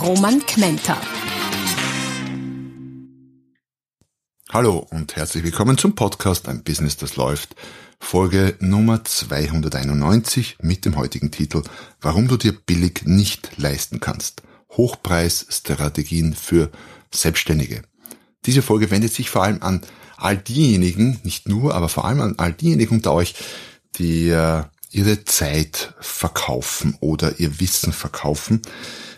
Roman Kmenter. Hallo und herzlich willkommen zum Podcast Ein Business, das läuft. Folge Nummer 291 mit dem heutigen Titel Warum du dir billig nicht leisten kannst. Hochpreisstrategien für Selbstständige. Diese Folge wendet sich vor allem an all diejenigen, nicht nur, aber vor allem an all diejenigen unter euch, die äh, ihre Zeit verkaufen oder ihr Wissen verkaufen,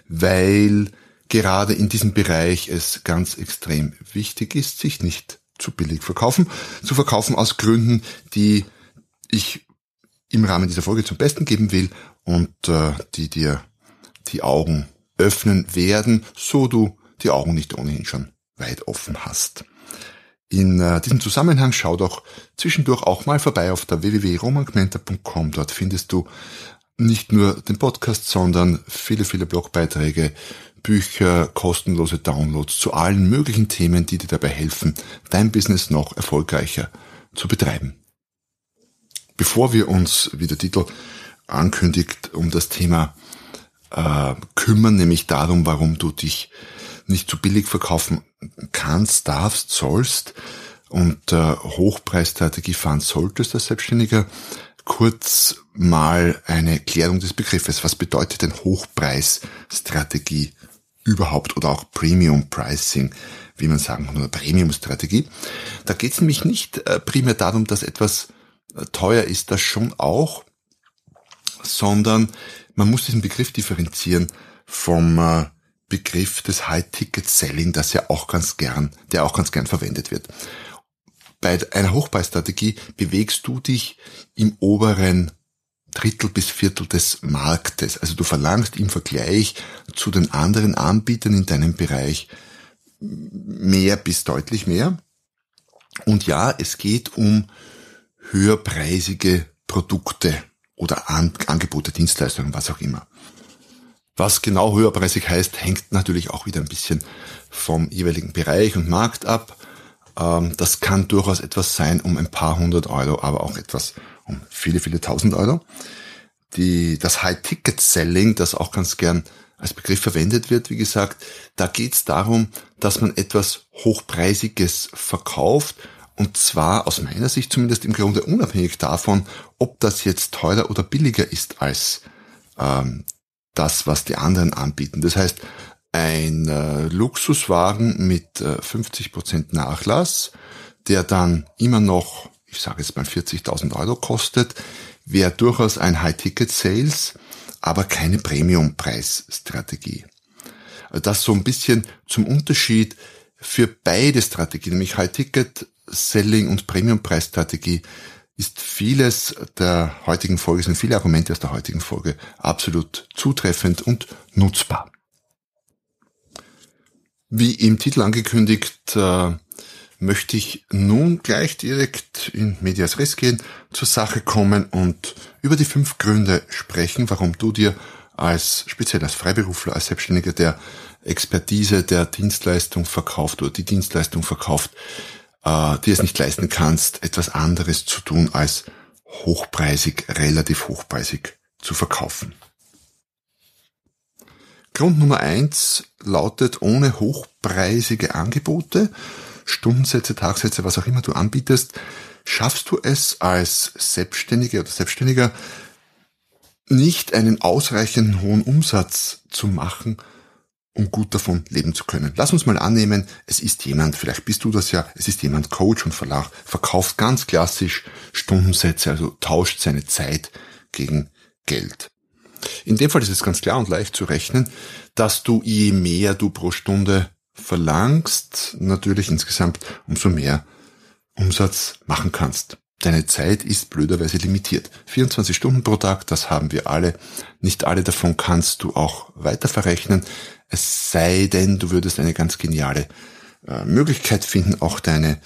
weil gerade in diesem Bereich es ganz extrem wichtig ist, sich nicht zu billig verkaufen, zu verkaufen aus Gründen, die ich im Rahmen dieser Folge zum Besten geben will und äh, die dir die Augen öffnen werden, so du die Augen nicht ohnehin schon weit offen hast. In äh, diesem Zusammenhang schau doch zwischendurch auch mal vorbei auf der www.romangmenta.com. Dort findest du nicht nur den Podcast, sondern viele, viele Blogbeiträge, Bücher, kostenlose Downloads zu allen möglichen Themen, die dir dabei helfen, dein Business noch erfolgreicher zu betreiben. Bevor wir uns, wie der Titel ankündigt, um das Thema äh, kümmern, nämlich darum, warum du dich nicht zu billig verkaufen kannst, darfst, sollst und äh, Hochpreisstrategie fahren solltest als Selbstständiger, kurz mal eine Klärung des Begriffes. Was bedeutet denn Hochpreisstrategie überhaupt oder auch Premium Pricing, wie man sagen kann, oder Premium-Strategie? Da geht es nämlich nicht äh, primär darum, dass etwas äh, teuer ist, das schon auch, sondern man muss diesen Begriff differenzieren vom äh, Begriff des High-Ticket-Selling, das ja auch ganz gern, der auch ganz gern verwendet wird. Bei einer Hochpreisstrategie bewegst du dich im oberen Drittel bis Viertel des Marktes. Also du verlangst im Vergleich zu den anderen Anbietern in deinem Bereich mehr bis deutlich mehr. Und ja, es geht um höherpreisige Produkte oder An Angebote, Dienstleistungen, was auch immer. Was genau höherpreisig heißt, hängt natürlich auch wieder ein bisschen vom jeweiligen Bereich und Markt ab. Ähm, das kann durchaus etwas sein um ein paar hundert Euro, aber auch etwas um viele, viele tausend Euro. Die, das High-Ticket-Selling, das auch ganz gern als Begriff verwendet wird, wie gesagt, da geht es darum, dass man etwas Hochpreisiges verkauft und zwar aus meiner Sicht zumindest im Grunde unabhängig davon, ob das jetzt teurer oder billiger ist als ähm, das, was die anderen anbieten. Das heißt, ein äh, Luxuswagen mit äh, 50% Nachlass, der dann immer noch, ich sage jetzt mal 40.000 Euro kostet, wäre durchaus ein High-Ticket-Sales, aber keine Premium-Preisstrategie. Das so ein bisschen zum Unterschied für beide Strategien, nämlich High-Ticket-Selling und Premium-Preisstrategie, ist vieles der heutigen Folge, sind viele Argumente aus der heutigen Folge absolut zutreffend und nutzbar. Wie im Titel angekündigt, äh, möchte ich nun gleich direkt in Medias Res gehen, zur Sache kommen und über die fünf Gründe sprechen, warum du dir als, speziell als Freiberufler, als Selbstständiger der Expertise der Dienstleistung verkauft oder die Dienstleistung verkauft, äh, dir es nicht leisten kannst, etwas anderes zu tun, als hochpreisig, relativ hochpreisig zu verkaufen. Grund Nummer eins lautet, ohne hochpreisige Angebote, Stundensätze, Tagsätze, was auch immer du anbietest, schaffst du es als Selbstständige oder Selbstständiger nicht einen ausreichenden hohen Umsatz zu machen, um gut davon leben zu können. Lass uns mal annehmen, es ist jemand, vielleicht bist du das ja, es ist jemand Coach und Verlag, verkauft ganz klassisch Stundensätze, also tauscht seine Zeit gegen Geld. In dem Fall ist es ganz klar und leicht zu rechnen, dass du je mehr du pro Stunde verlangst, natürlich insgesamt umso mehr Umsatz machen kannst. Deine Zeit ist blöderweise limitiert. 24 Stunden pro Tag, das haben wir alle. Nicht alle davon kannst du auch weiter verrechnen. Es sei denn, du würdest eine ganz geniale äh, Möglichkeit finden, auch deine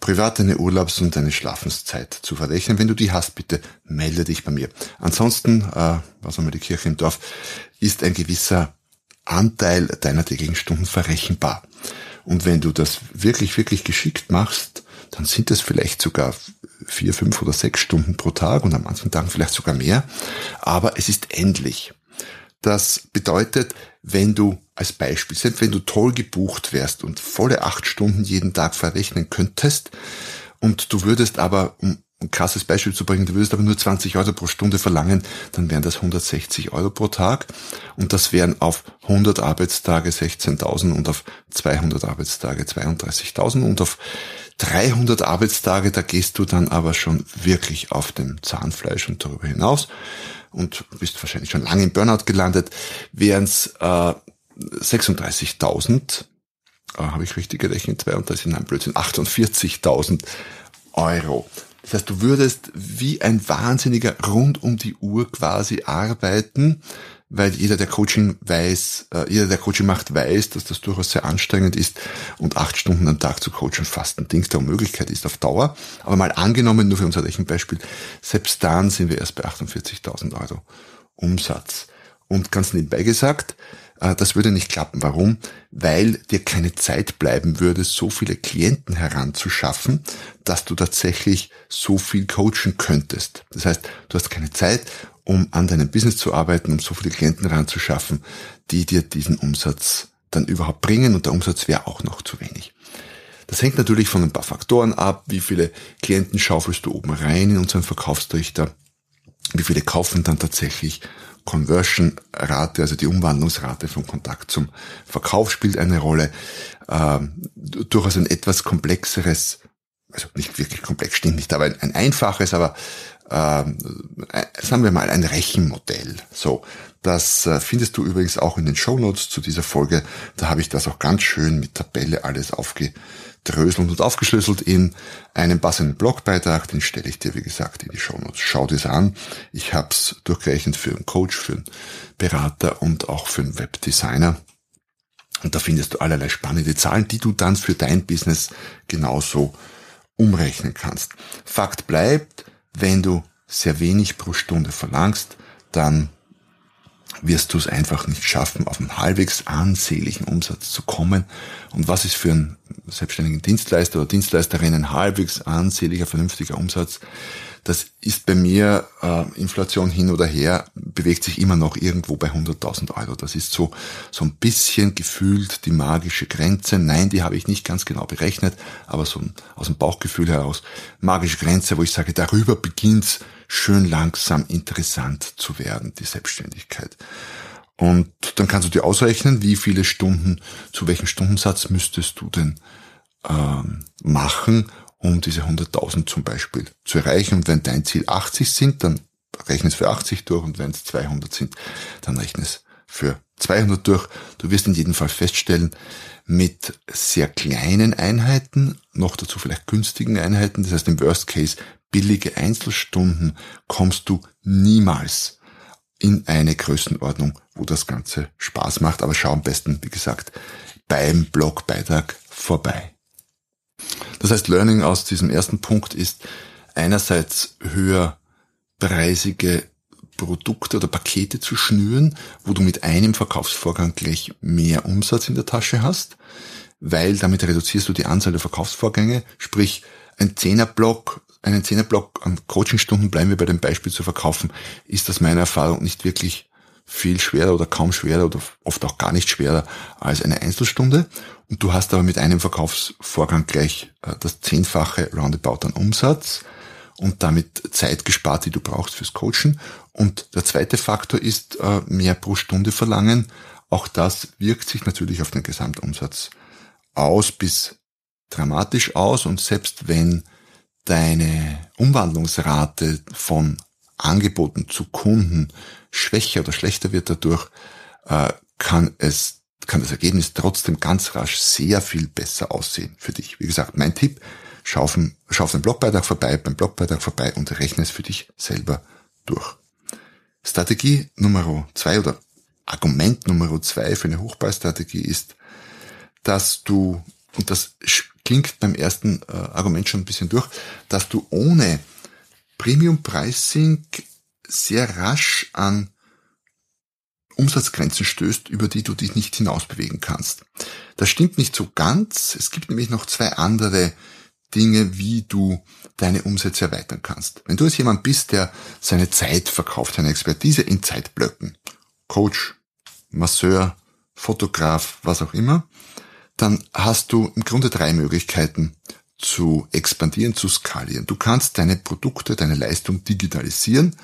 privat deine Urlaubs- und deine Schlafenszeit zu verrechnen. Wenn du die hast, bitte melde dich bei mir. Ansonsten, äh, was haben wir die Kirche im Dorf, ist ein gewisser Anteil deiner täglichen Stunden verrechenbar. Und wenn du das wirklich, wirklich geschickt machst, dann sind es vielleicht sogar vier, fünf oder sechs Stunden pro Tag und an manchen Tagen vielleicht sogar mehr. Aber es ist endlich. Das bedeutet, wenn du als Beispiel, selbst wenn du toll gebucht wärst und volle acht Stunden jeden Tag verrechnen könntest und du würdest aber, um ein krasses Beispiel zu bringen, du würdest aber nur 20 Euro pro Stunde verlangen, dann wären das 160 Euro pro Tag und das wären auf 100 Arbeitstage 16.000 und auf 200 Arbeitstage 32.000 und auf 300 Arbeitstage, da gehst du dann aber schon wirklich auf dem Zahnfleisch und darüber hinaus und bist wahrscheinlich schon lange im Burnout gelandet, wären es äh, 36.000, äh, habe ich richtig gerechnet, 32, nein, Blödsinn, 48.000 Euro. Das heißt, du würdest wie ein Wahnsinniger rund um die Uhr quasi arbeiten, weil jeder, der Coaching weiß, äh, jeder, der Coaching macht, weiß, dass das durchaus sehr anstrengend ist und acht Stunden am Tag zu coachen fast ein Ding der Unmöglichkeit ist auf Dauer. Aber mal angenommen, nur für unser Rechenbeispiel, selbst dann sind wir erst bei 48.000 Euro Umsatz. Und ganz nebenbei gesagt, äh, das würde nicht klappen. Warum? Weil dir keine Zeit bleiben würde, so viele Klienten heranzuschaffen, dass du tatsächlich so viel coachen könntest. Das heißt, du hast keine Zeit um an deinem Business zu arbeiten, um so viele Klienten ranzuschaffen, die dir diesen Umsatz dann überhaupt bringen und der Umsatz wäre auch noch zu wenig. Das hängt natürlich von ein paar Faktoren ab, wie viele Klienten schaufelst du oben rein in unseren Verkaufstrichter, wie viele kaufen dann tatsächlich Conversion-Rate, also die Umwandlungsrate vom Kontakt zum Verkauf spielt eine Rolle. Ähm, durchaus ein etwas komplexeres, also nicht wirklich komplex, stimmt nicht, aber ein, ein einfaches, aber ähm, äh, sagen wir mal, ein Rechenmodell. So, das äh, findest du übrigens auch in den Show Notes zu dieser Folge. Da habe ich das auch ganz schön mit Tabelle alles aufgedröselt und aufgeschlüsselt in einem passenden Blogbeitrag. Den stelle ich dir, wie gesagt, in die Show Notes. Schau dir an. Ich habe es durchgerechnet für einen Coach, für einen Berater und auch für einen Webdesigner. Und da findest du allerlei spannende Zahlen, die du dann für dein Business genauso umrechnen kannst. Fakt bleibt, wenn du sehr wenig pro Stunde verlangst, dann wirst du es einfach nicht schaffen, auf einen halbwegs ansehnlichen Umsatz zu kommen. Und was ist für einen selbstständigen Dienstleister oder Dienstleisterin ein halbwegs ansehnlicher, vernünftiger Umsatz? Das ist bei mir, äh, Inflation hin oder her, bewegt sich immer noch irgendwo bei 100.000 Euro. Das ist so, so ein bisschen gefühlt die magische Grenze. Nein, die habe ich nicht ganz genau berechnet, aber so aus dem Bauchgefühl heraus, magische Grenze, wo ich sage, darüber beginnt's schön langsam interessant zu werden, die Selbstständigkeit. Und dann kannst du dir ausrechnen, wie viele Stunden, zu welchem Stundensatz müsstest du denn ähm, machen, um diese 100.000 zum Beispiel zu erreichen. Und wenn dein Ziel 80 sind, dann rechne es für 80 durch und wenn es 200 sind, dann rechne es für 200 durch. Du wirst in jedem Fall feststellen, mit sehr kleinen Einheiten, noch dazu vielleicht günstigen Einheiten, das heißt im Worst Case billige Einzelstunden, kommst du niemals in eine Größenordnung, wo das Ganze Spaß macht. Aber schau am besten, wie gesagt, beim Blogbeitrag vorbei. Das heißt, Learning aus diesem ersten Punkt ist einerseits höherpreisige Produkte oder Pakete zu schnüren, wo du mit einem Verkaufsvorgang gleich mehr Umsatz in der Tasche hast, weil damit reduzierst du die Anzahl der Verkaufsvorgänge, sprich ein Zehnerblock, einen Zehnerblock an Coachingstunden, bleiben wir bei dem Beispiel zu verkaufen, ist das meiner Erfahrung nicht wirklich viel schwerer oder kaum schwerer oder oft auch gar nicht schwerer als eine Einzelstunde. Und du hast aber mit einem Verkaufsvorgang gleich äh, das zehnfache Roundabout an Umsatz und damit Zeit gespart, die du brauchst fürs Coachen. Und der zweite Faktor ist äh, mehr pro Stunde verlangen. Auch das wirkt sich natürlich auf den Gesamtumsatz aus bis dramatisch aus. Und selbst wenn deine Umwandlungsrate von Angeboten zu Kunden schwächer oder schlechter wird dadurch, äh, kann es kann das Ergebnis trotzdem ganz rasch sehr viel besser aussehen für dich. Wie gesagt, mein Tipp, schau auf den, Blogbeitrag vorbei, beim Blogbeitrag vorbei und rechne es für dich selber durch. Strategie Nummer zwei oder Argument Nummer zwei für eine Hochpreisstrategie ist, dass du, und das klingt beim ersten äh, Argument schon ein bisschen durch, dass du ohne Premium Pricing sehr rasch an Umsatzgrenzen stößt, über die du dich nicht hinausbewegen kannst. Das stimmt nicht so ganz. Es gibt nämlich noch zwei andere Dinge, wie du deine Umsätze erweitern kannst. Wenn du jetzt jemand bist, der seine Zeit verkauft, seine Expertise in Zeitblöcken, Coach, Masseur, Fotograf, was auch immer, dann hast du im Grunde drei Möglichkeiten zu expandieren, zu skalieren. Du kannst deine Produkte, deine Leistung digitalisieren.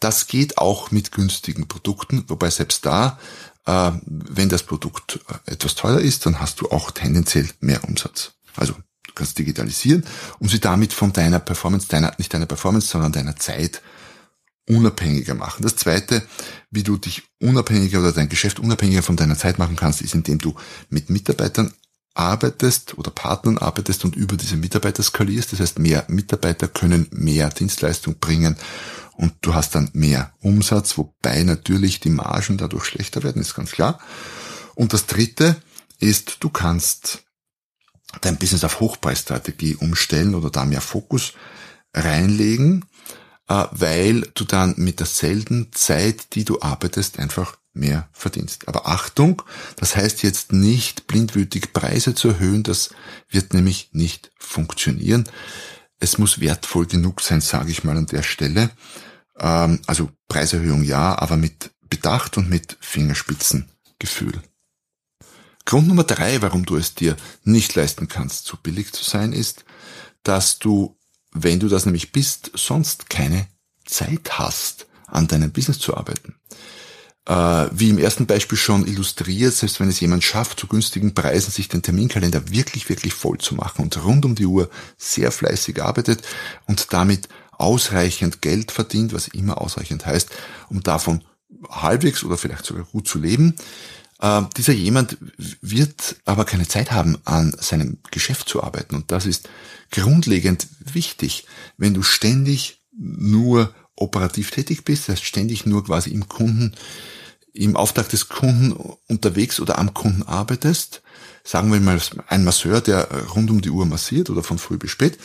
Das geht auch mit günstigen Produkten, wobei selbst da, äh, wenn das Produkt äh, etwas teurer ist, dann hast du auch tendenziell mehr Umsatz. Also du kannst digitalisieren, um sie damit von deiner Performance, deiner, nicht deiner Performance, sondern deiner Zeit unabhängiger machen. Das zweite, wie du dich unabhängiger oder dein Geschäft unabhängiger von deiner Zeit machen kannst, ist, indem du mit Mitarbeitern arbeitest oder Partnern arbeitest und über diese Mitarbeiter skalierst. Das heißt, mehr Mitarbeiter können mehr Dienstleistung bringen und du hast dann mehr Umsatz, wobei natürlich die Margen dadurch schlechter werden, ist ganz klar. Und das dritte ist, du kannst dein Business auf Hochpreisstrategie umstellen oder da mehr Fokus reinlegen äh, weil du dann mit derselben Zeit, die du arbeitest, einfach mehr verdienst. Aber Achtung, das heißt jetzt nicht blindwütig Preise zu erhöhen, das wird nämlich nicht funktionieren. Es muss wertvoll genug sein, sage ich mal an der Stelle. Ähm, also Preiserhöhung ja, aber mit Bedacht und mit Fingerspitzengefühl. Grund Nummer drei, warum du es dir nicht leisten kannst, zu billig zu sein, ist, dass du wenn du das nämlich bist, sonst keine Zeit hast, an deinem Business zu arbeiten. Äh, wie im ersten Beispiel schon illustriert, selbst wenn es jemand schafft, zu günstigen Preisen sich den Terminkalender wirklich, wirklich voll zu machen und rund um die Uhr sehr fleißig arbeitet und damit ausreichend Geld verdient, was immer ausreichend heißt, um davon halbwegs oder vielleicht sogar gut zu leben, äh, dieser jemand wird aber keine Zeit haben, an seinem Geschäft zu arbeiten. Und das ist grundlegend wichtig. Wenn du ständig nur operativ tätig bist, das heißt ständig nur quasi im Kunden, im Auftrag des Kunden unterwegs oder am Kunden arbeitest, sagen wir mal ein Masseur, der rund um die Uhr massiert oder von früh bis spät,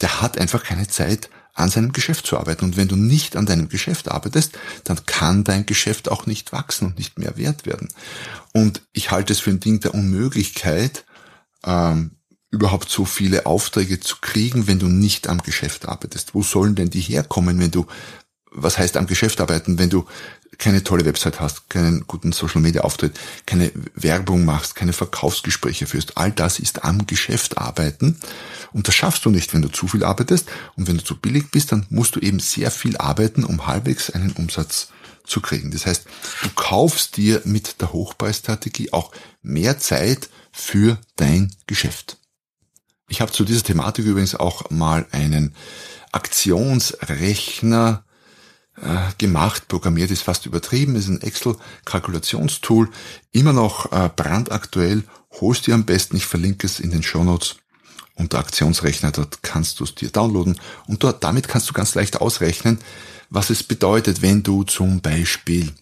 der hat einfach keine Zeit, an seinem Geschäft zu arbeiten. Und wenn du nicht an deinem Geschäft arbeitest, dann kann dein Geschäft auch nicht wachsen und nicht mehr wert werden. Und ich halte es für ein Ding der Unmöglichkeit, ähm, überhaupt so viele Aufträge zu kriegen, wenn du nicht am Geschäft arbeitest. Wo sollen denn die herkommen, wenn du, was heißt am Geschäft arbeiten, wenn du keine tolle Website hast, keinen guten Social Media Auftritt, keine Werbung machst, keine Verkaufsgespräche führst. All das ist am Geschäft arbeiten. Und das schaffst du nicht, wenn du zu viel arbeitest. Und wenn du zu billig bist, dann musst du eben sehr viel arbeiten, um halbwegs einen Umsatz zu kriegen. Das heißt, du kaufst dir mit der Hochpreisstrategie auch mehr Zeit für dein Geschäft. Ich habe zu dieser Thematik übrigens auch mal einen Aktionsrechner gemacht, programmiert ist fast übertrieben, ist ein Excel-Kalkulationstool, immer noch äh, brandaktuell, holst dir am besten, ich verlinke es in den Show Notes unter Aktionsrechner, dort kannst du es dir downloaden und dort, damit kannst du ganz leicht ausrechnen, was es bedeutet, wenn du zum Beispiel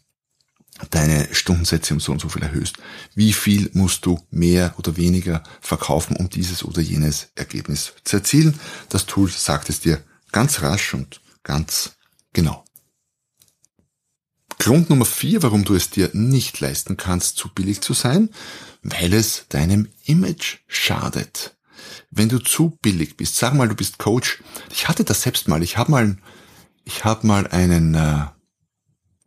deine Stundensätze um so und so viel erhöhst. Wie viel musst du mehr oder weniger verkaufen, um dieses oder jenes Ergebnis zu erzielen? Das Tool sagt es dir ganz rasch und ganz genau. Grund Nummer vier, warum du es dir nicht leisten kannst, zu billig zu sein, weil es deinem Image schadet. Wenn du zu billig bist, sag mal, du bist Coach. Ich hatte das selbst mal. Ich habe mal, ich habe mal einen äh,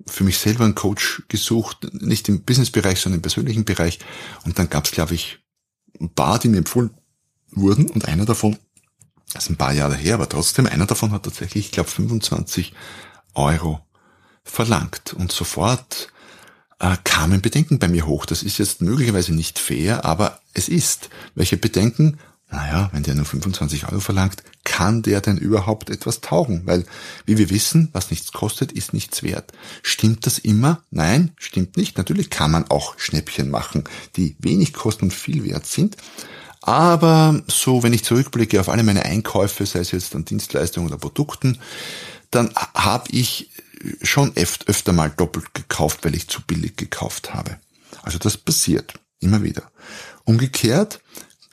für mich selber einen Coach gesucht, nicht im Businessbereich, sondern im persönlichen Bereich. Und dann gab es, glaube ich, ein paar, die mir empfohlen wurden. Und einer davon, das ist ein paar Jahre her, aber trotzdem, einer davon hat tatsächlich, ich glaube, 25 Euro verlangt. Und sofort äh, kamen Bedenken bei mir hoch. Das ist jetzt möglicherweise nicht fair, aber es ist. Welche Bedenken? Naja, wenn der nur 25 Euro verlangt, kann der denn überhaupt etwas taugen? Weil, wie wir wissen, was nichts kostet, ist nichts wert. Stimmt das immer? Nein, stimmt nicht. Natürlich kann man auch Schnäppchen machen, die wenig kosten und viel wert sind. Aber so, wenn ich zurückblicke auf alle meine Einkäufe, sei es jetzt an Dienstleistungen oder Produkten, dann habe ich schon öf öfter mal doppelt gekauft, weil ich zu billig gekauft habe. Also das passiert immer wieder. Umgekehrt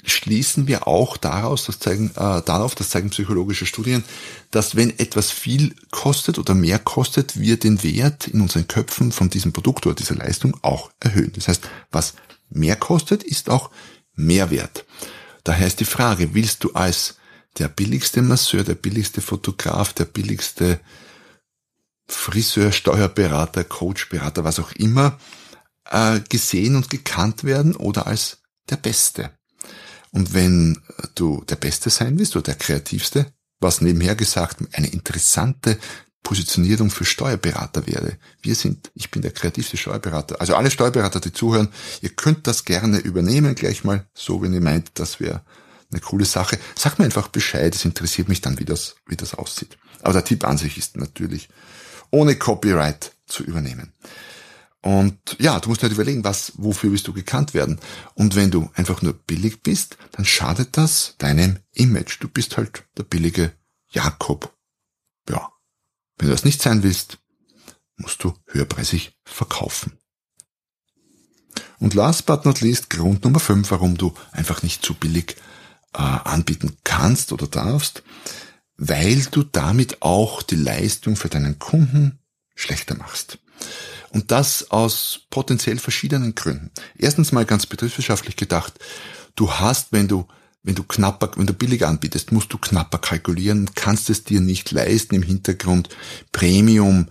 schließen wir auch daraus, das zeigen, äh, darauf, das zeigen psychologische Studien, dass wenn etwas viel kostet oder mehr kostet, wir den Wert in unseren Köpfen von diesem Produkt oder dieser Leistung auch erhöhen. Das heißt, was mehr kostet, ist auch mehr wert. Daher ist die Frage, willst du als der billigste Masseur, der billigste Fotograf, der billigste Friseur, Steuerberater, Coach, Berater, was auch immer, äh, gesehen und gekannt werden oder als der Beste. Und wenn du der Beste sein willst oder der Kreativste, was nebenher gesagt eine interessante Positionierung für Steuerberater wäre. Wir sind, ich bin der kreativste Steuerberater. Also alle Steuerberater, die zuhören, ihr könnt das gerne übernehmen, gleich mal so, wenn ihr meint, das wäre eine coole Sache. Sagt mir einfach Bescheid, es interessiert mich dann, wie das, wie das aussieht. Aber der Tipp an sich ist natürlich, ohne Copyright zu übernehmen. Und ja, du musst halt überlegen, was, wofür willst du gekannt werden? Und wenn du einfach nur billig bist, dann schadet das deinem Image. Du bist halt der billige Jakob. Ja. Wenn du das nicht sein willst, musst du höherpreisig verkaufen. Und last but not least, Grund Nummer 5, warum du einfach nicht zu billig äh, anbieten kannst oder darfst, weil du damit auch die Leistung für deinen Kunden schlechter machst. Und das aus potenziell verschiedenen Gründen. Erstens mal ganz betriebswirtschaftlich gedacht, du hast, wenn du wenn du knapper, wenn du billig anbietest, musst du knapper kalkulieren, kannst es dir nicht leisten, im Hintergrund Premium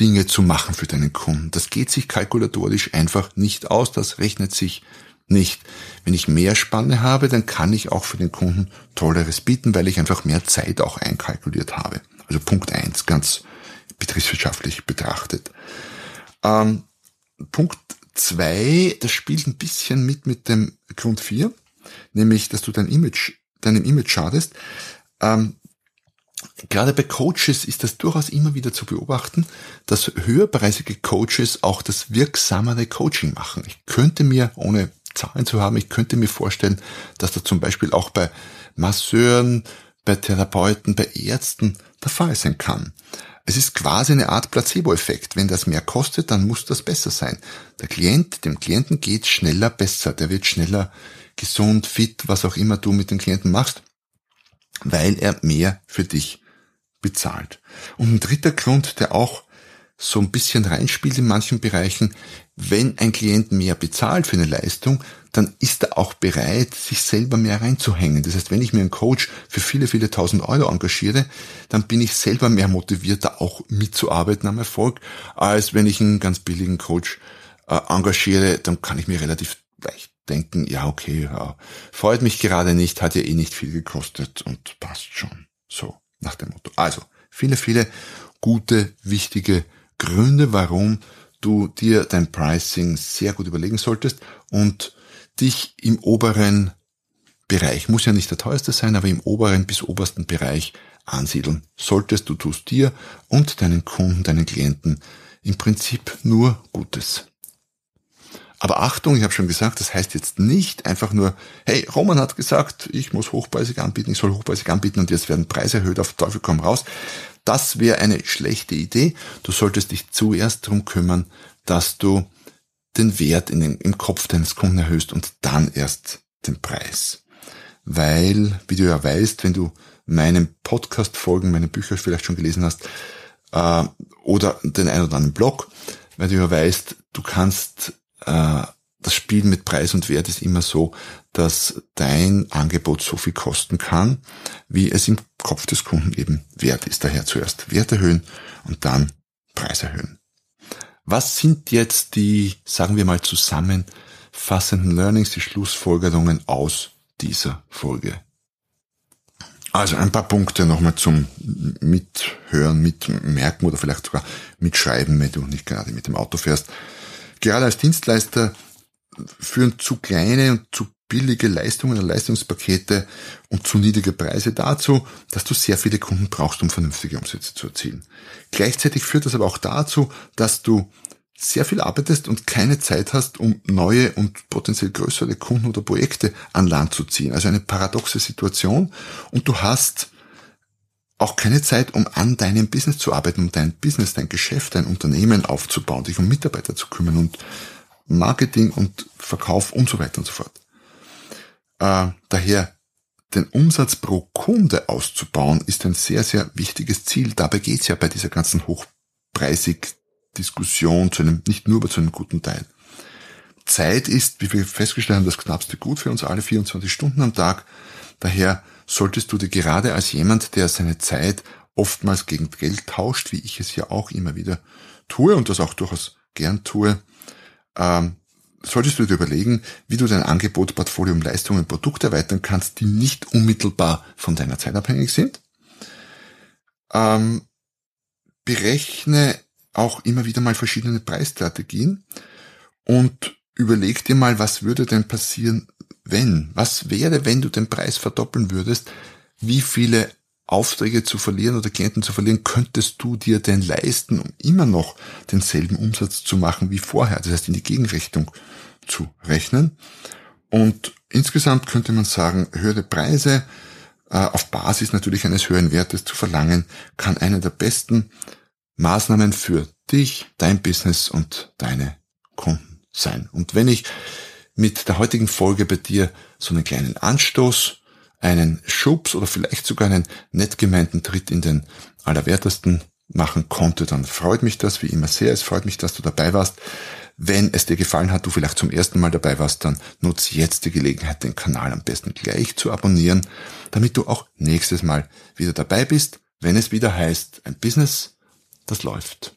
Dinge zu machen für deinen Kunden. Das geht sich kalkulatorisch einfach nicht aus, das rechnet sich nicht. Wenn ich mehr Spanne habe, dann kann ich auch für den Kunden Tolleres bieten, weil ich einfach mehr Zeit auch einkalkuliert habe. Also Punkt eins, ganz betriebswirtschaftlich betrachtet. Ähm, Punkt zwei, das spielt ein bisschen mit mit dem Grund vier, nämlich, dass du dein Image, deinem Image schadest. Ähm, Gerade bei Coaches ist das durchaus immer wieder zu beobachten, dass höherpreisige Coaches auch das wirksamere Coaching machen. Ich könnte mir, ohne Zahlen zu haben, ich könnte mir vorstellen, dass das zum Beispiel auch bei Masseuren, bei Therapeuten, bei Ärzten der Fall sein kann. Es ist quasi eine Art Placebo-Effekt. Wenn das mehr kostet, dann muss das besser sein. Der Klient, dem Klienten geht schneller besser. Der wird schneller gesund, fit, was auch immer du mit dem Klienten machst, weil er mehr für dich bezahlt. Und ein dritter Grund, der auch so ein bisschen reinspielt in manchen Bereichen, wenn ein Klient mehr bezahlt für eine Leistung, dann ist er auch bereit, sich selber mehr reinzuhängen. Das heißt, wenn ich mir einen Coach für viele, viele tausend Euro engagiere, dann bin ich selber mehr motivierter, auch mitzuarbeiten am Erfolg, als wenn ich einen ganz billigen Coach äh, engagiere, dann kann ich mir relativ leicht denken, ja, okay, ja, freut mich gerade nicht, hat ja eh nicht viel gekostet und passt schon. So, nach dem Motto. Also, viele, viele gute, wichtige Gründe, warum du dir dein Pricing sehr gut überlegen solltest und dich im oberen Bereich, muss ja nicht der teuerste sein, aber im oberen bis obersten Bereich ansiedeln solltest. Du tust dir und deinen Kunden, deinen Klienten im Prinzip nur Gutes. Aber Achtung, ich habe schon gesagt, das heißt jetzt nicht einfach nur, hey, Roman hat gesagt, ich muss hochpreisig anbieten, ich soll hochpreisig anbieten und jetzt werden Preise erhöht, auf Teufel komm raus. Das wäre eine schlechte Idee. Du solltest dich zuerst darum kümmern, dass du den Wert in den, im Kopf deines Kunden erhöhst und dann erst den Preis. Weil, wie du ja weißt, wenn du meinen Podcast folgen, meine Bücher vielleicht schon gelesen hast, äh, oder den einen oder anderen Blog, weil du ja weißt, du kannst äh, das Spiel mit Preis und Wert ist immer so, dass dein Angebot so viel kosten kann, wie es im Kopf des Kunden eben wert ist. Daher zuerst Wert erhöhen und dann Preis erhöhen. Was sind jetzt die, sagen wir mal, zusammenfassenden Learnings, die Schlussfolgerungen aus dieser Folge? Also ein paar Punkte nochmal zum Mithören, Mitmerken oder vielleicht sogar Mitschreiben, wenn du nicht gerade mit dem Auto fährst gerade als Dienstleister führen zu kleine und zu billige Leistungen oder Leistungspakete und zu niedrige Preise dazu, dass du sehr viele Kunden brauchst, um vernünftige Umsätze zu erzielen. Gleichzeitig führt das aber auch dazu, dass du sehr viel arbeitest und keine Zeit hast, um neue und potenziell größere Kunden oder Projekte an Land zu ziehen. Also eine paradoxe Situation und du hast auch keine Zeit, um an deinem Business zu arbeiten, um dein Business, dein Geschäft, dein Unternehmen aufzubauen, dich um Mitarbeiter zu kümmern und Marketing und Verkauf und so weiter und so fort. Äh, daher den Umsatz pro Kunde auszubauen, ist ein sehr, sehr wichtiges Ziel. Dabei geht's ja bei dieser ganzen hochpreisig Diskussion zu einem, nicht nur, aber zu einem guten Teil. Zeit ist, wie wir festgestellt haben, das knappste Gut für uns alle 24 Stunden am Tag. Daher solltest du dir gerade als jemand, der seine Zeit oftmals gegen Geld tauscht, wie ich es ja auch immer wieder tue und das auch durchaus gern tue, ähm, solltest du dir überlegen, wie du dein Angebot, Portfolio, Leistungen, Produkte erweitern kannst, die nicht unmittelbar von deiner Zeit abhängig sind. Ähm, berechne auch immer wieder mal verschiedene Preisstrategien und überleg dir mal, was würde denn passieren, wenn? Was wäre, wenn du den Preis verdoppeln würdest? Wie viele Aufträge zu verlieren oder Klienten zu verlieren, könntest du dir denn leisten, um immer noch denselben Umsatz zu machen wie vorher? Das heißt, in die Gegenrichtung zu rechnen. Und insgesamt könnte man sagen, höhere Preise äh, auf Basis natürlich eines höheren Wertes zu verlangen, kann eine der besten Maßnahmen für dich, dein Business und deine Kunden sein. Und wenn ich mit der heutigen Folge bei dir so einen kleinen Anstoß, einen Schubs oder vielleicht sogar einen nett gemeinten Tritt in den Allerwertesten machen konnte, dann freut mich das wie immer sehr. Es freut mich, dass du dabei warst. Wenn es dir gefallen hat, du vielleicht zum ersten Mal dabei warst, dann nutze jetzt die Gelegenheit, den Kanal am besten gleich zu abonnieren, damit du auch nächstes Mal wieder dabei bist, wenn es wieder heißt, ein Business, das läuft.